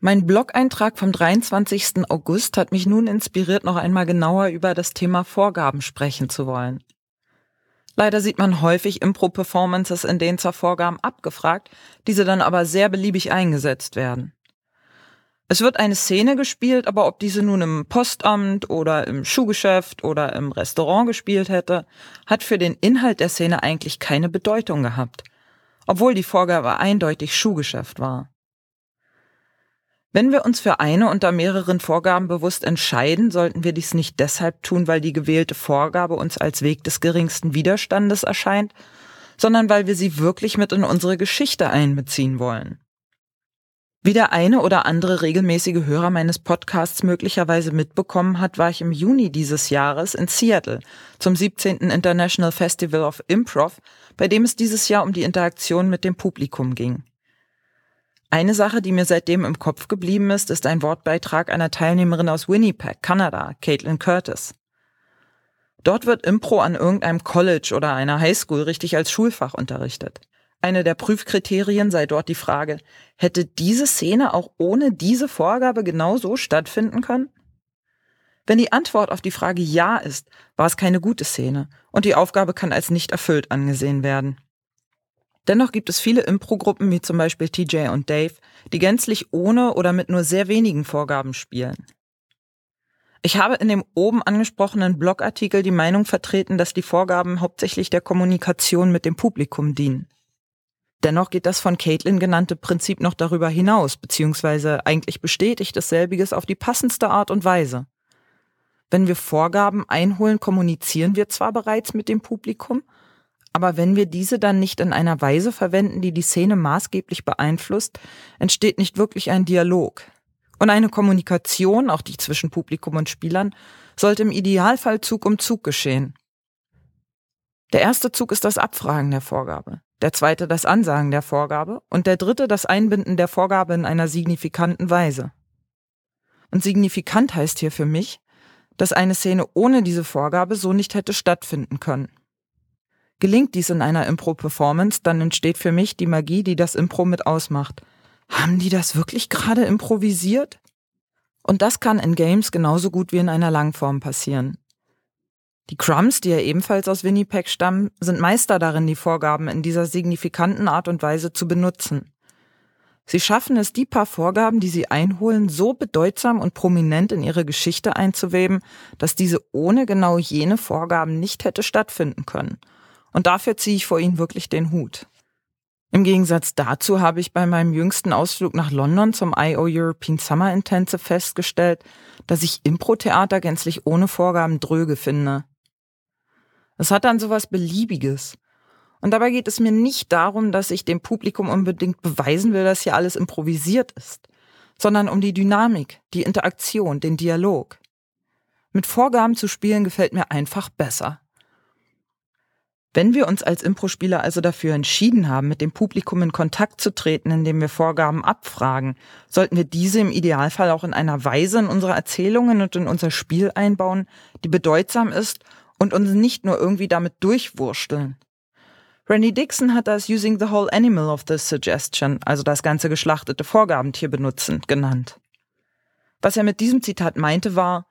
Mein Blog-Eintrag vom 23. August hat mich nun inspiriert, noch einmal genauer über das Thema Vorgaben sprechen zu wollen. Leider sieht man häufig Impro-Performances, in denen zwar Vorgaben abgefragt, diese dann aber sehr beliebig eingesetzt werden. Es wird eine Szene gespielt, aber ob diese nun im Postamt oder im Schuhgeschäft oder im Restaurant gespielt hätte, hat für den Inhalt der Szene eigentlich keine Bedeutung gehabt, obwohl die Vorgabe eindeutig Schuhgeschäft war. Wenn wir uns für eine unter mehreren Vorgaben bewusst entscheiden, sollten wir dies nicht deshalb tun, weil die gewählte Vorgabe uns als Weg des geringsten Widerstandes erscheint, sondern weil wir sie wirklich mit in unsere Geschichte einbeziehen wollen. Wie der eine oder andere regelmäßige Hörer meines Podcasts möglicherweise mitbekommen hat, war ich im Juni dieses Jahres in Seattle zum 17. International Festival of Improv, bei dem es dieses Jahr um die Interaktion mit dem Publikum ging. Eine Sache, die mir seitdem im Kopf geblieben ist, ist ein Wortbeitrag einer Teilnehmerin aus Winnipeg, Kanada, Caitlin Curtis. Dort wird Impro an irgendeinem College oder einer Highschool richtig als Schulfach unterrichtet. Eine der Prüfkriterien sei dort die Frage, hätte diese Szene auch ohne diese Vorgabe genau so stattfinden können? Wenn die Antwort auf die Frage Ja ist, war es keine gute Szene und die Aufgabe kann als nicht erfüllt angesehen werden. Dennoch gibt es viele Impro-Gruppen wie zum Beispiel TJ und Dave, die gänzlich ohne oder mit nur sehr wenigen Vorgaben spielen. Ich habe in dem oben angesprochenen Blogartikel die Meinung vertreten, dass die Vorgaben hauptsächlich der Kommunikation mit dem Publikum dienen. Dennoch geht das von Caitlin genannte Prinzip noch darüber hinaus, beziehungsweise eigentlich bestätigt dasselbiges auf die passendste Art und Weise. Wenn wir Vorgaben einholen, kommunizieren wir zwar bereits mit dem Publikum, aber wenn wir diese dann nicht in einer Weise verwenden, die die Szene maßgeblich beeinflusst, entsteht nicht wirklich ein Dialog. Und eine Kommunikation, auch die zwischen Publikum und Spielern, sollte im Idealfall Zug um Zug geschehen. Der erste Zug ist das Abfragen der Vorgabe, der zweite das Ansagen der Vorgabe und der dritte das Einbinden der Vorgabe in einer signifikanten Weise. Und signifikant heißt hier für mich, dass eine Szene ohne diese Vorgabe so nicht hätte stattfinden können. Gelingt dies in einer Impro-Performance, dann entsteht für mich die Magie, die das Impro mit ausmacht. Haben die das wirklich gerade improvisiert? Und das kann in Games genauso gut wie in einer Langform passieren. Die Crumbs, die ja ebenfalls aus Winnipeg stammen, sind Meister darin, die Vorgaben in dieser signifikanten Art und Weise zu benutzen. Sie schaffen es, die paar Vorgaben, die sie einholen, so bedeutsam und prominent in ihre Geschichte einzuweben, dass diese ohne genau jene Vorgaben nicht hätte stattfinden können – und dafür ziehe ich vor ihnen wirklich den Hut. Im Gegensatz dazu habe ich bei meinem jüngsten Ausflug nach London zum IO European Summer Intensive festgestellt, dass ich Impro-Theater gänzlich ohne Vorgaben dröge finde. Es hat dann sowas Beliebiges. Und dabei geht es mir nicht darum, dass ich dem Publikum unbedingt beweisen will, dass hier alles improvisiert ist, sondern um die Dynamik, die Interaktion, den Dialog. Mit Vorgaben zu spielen gefällt mir einfach besser. Wenn wir uns als Impro-Spieler also dafür entschieden haben, mit dem Publikum in Kontakt zu treten, indem wir Vorgaben abfragen, sollten wir diese im Idealfall auch in einer Weise in unsere Erzählungen und in unser Spiel einbauen, die bedeutsam ist und uns nicht nur irgendwie damit durchwursteln. Randy Dixon hat das Using the Whole Animal of the Suggestion, also das ganze geschlachtete Vorgabentier benutzen, genannt. Was er mit diesem Zitat meinte war,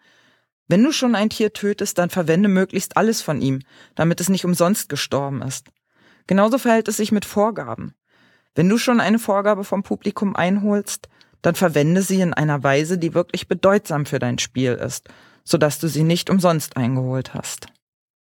wenn du schon ein Tier tötest, dann verwende möglichst alles von ihm, damit es nicht umsonst gestorben ist. Genauso verhält es sich mit Vorgaben. Wenn du schon eine Vorgabe vom Publikum einholst, dann verwende sie in einer Weise, die wirklich bedeutsam für dein Spiel ist, sodass du sie nicht umsonst eingeholt hast.